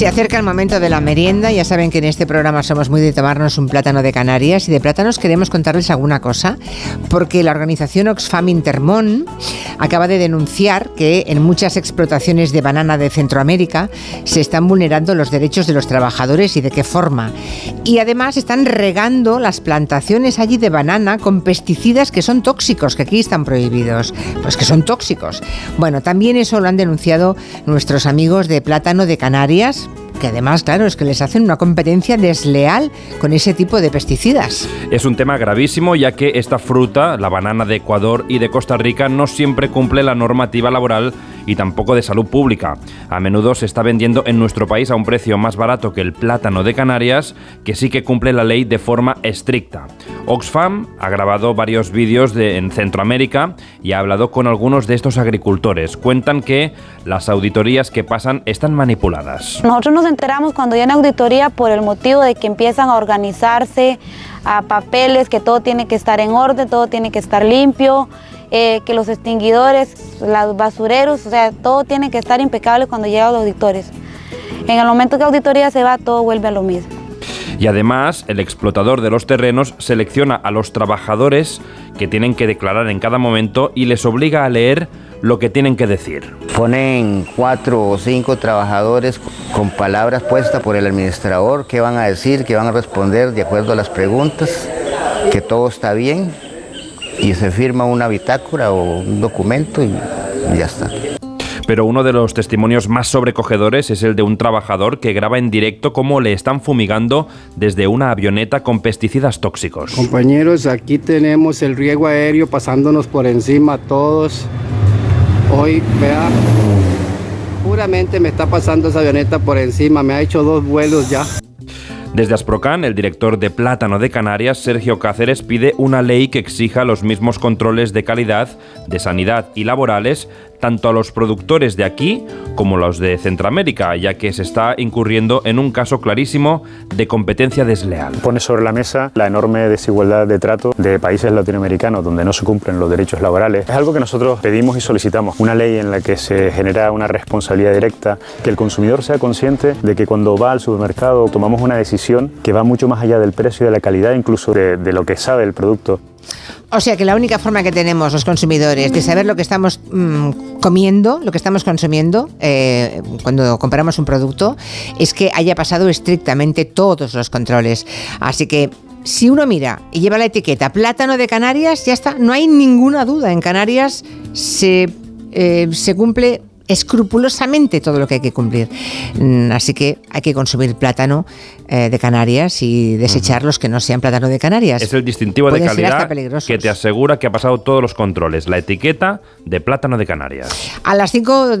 Se acerca el momento de la merienda. Ya saben que en este programa somos muy de tomarnos un plátano de Canarias y de plátanos queremos contarles alguna cosa, porque la organización Oxfam Intermón acaba de denunciar que en muchas explotaciones de banana de Centroamérica se están vulnerando los derechos de los trabajadores y de qué forma. Y además están regando las plantaciones allí de banana con pesticidas que son tóxicos, que aquí están prohibidos. Pues que son tóxicos. Bueno, también eso lo han denunciado nuestros amigos de Plátano de Canarias, que además, claro, es que les hacen una competencia desleal con ese tipo de pesticidas. Es un tema gravísimo ya que esta fruta, la banana de Ecuador y de Costa Rica, no siempre cumple la normativa laboral y tampoco de salud pública. A menudo se está vendiendo en nuestro país a un precio más barato que el plátano de Canarias, que sí que cumple la ley de forma estricta. Oxfam ha grabado varios vídeos de, en Centroamérica y ha hablado con algunos de estos agricultores. Cuentan que las auditorías que pasan están manipuladas. Nosotros nos enteramos cuando hay una auditoría por el motivo de que empiezan a organizarse a papeles, que todo tiene que estar en orden, todo tiene que estar limpio. Eh, que los extinguidores, los basureros, o sea, todo tiene que estar impecable cuando llegan los auditores. En el momento que auditoría se va, todo vuelve a lo mismo. Y además, el explotador de los terrenos selecciona a los trabajadores que tienen que declarar en cada momento y les obliga a leer lo que tienen que decir. Ponen cuatro o cinco trabajadores con palabras puestas por el administrador, qué van a decir, qué van a responder de acuerdo a las preguntas, que todo está bien y se firma una bitácora o un documento y ya está. Pero uno de los testimonios más sobrecogedores es el de un trabajador que graba en directo cómo le están fumigando desde una avioneta con pesticidas tóxicos. Compañeros, aquí tenemos el riego aéreo pasándonos por encima a todos. Hoy, vea, puramente me está pasando esa avioneta por encima, me ha hecho dos vuelos ya. Desde Asprocan, el director de Plátano de Canarias, Sergio Cáceres, pide una ley que exija los mismos controles de calidad, de sanidad y laborales tanto a los productores de aquí como los de Centroamérica, ya que se está incurriendo en un caso clarísimo de competencia desleal. Pone sobre la mesa la enorme desigualdad de trato de países latinoamericanos donde no se cumplen los derechos laborales. Es algo que nosotros pedimos y solicitamos, una ley en la que se genera una responsabilidad directa, que el consumidor sea consciente de que cuando va al supermercado tomamos una decisión que va mucho más allá del precio y de la calidad, incluso de, de lo que sabe el producto. O sea que la única forma que tenemos los consumidores de saber lo que estamos mm, comiendo, lo que estamos consumiendo eh, cuando compramos un producto, es que haya pasado estrictamente todos los controles. Así que si uno mira y lleva la etiqueta plátano de Canarias, ya está, no hay ninguna duda. En Canarias se, eh, se cumple escrupulosamente todo lo que hay que cumplir. Mm, así que hay que consumir plátano eh, de Canarias y desechar los que no sean plátano de Canarias. Es el distintivo de calidad que te asegura que ha pasado todos los controles. La etiqueta de plátano de Canarias. A las 5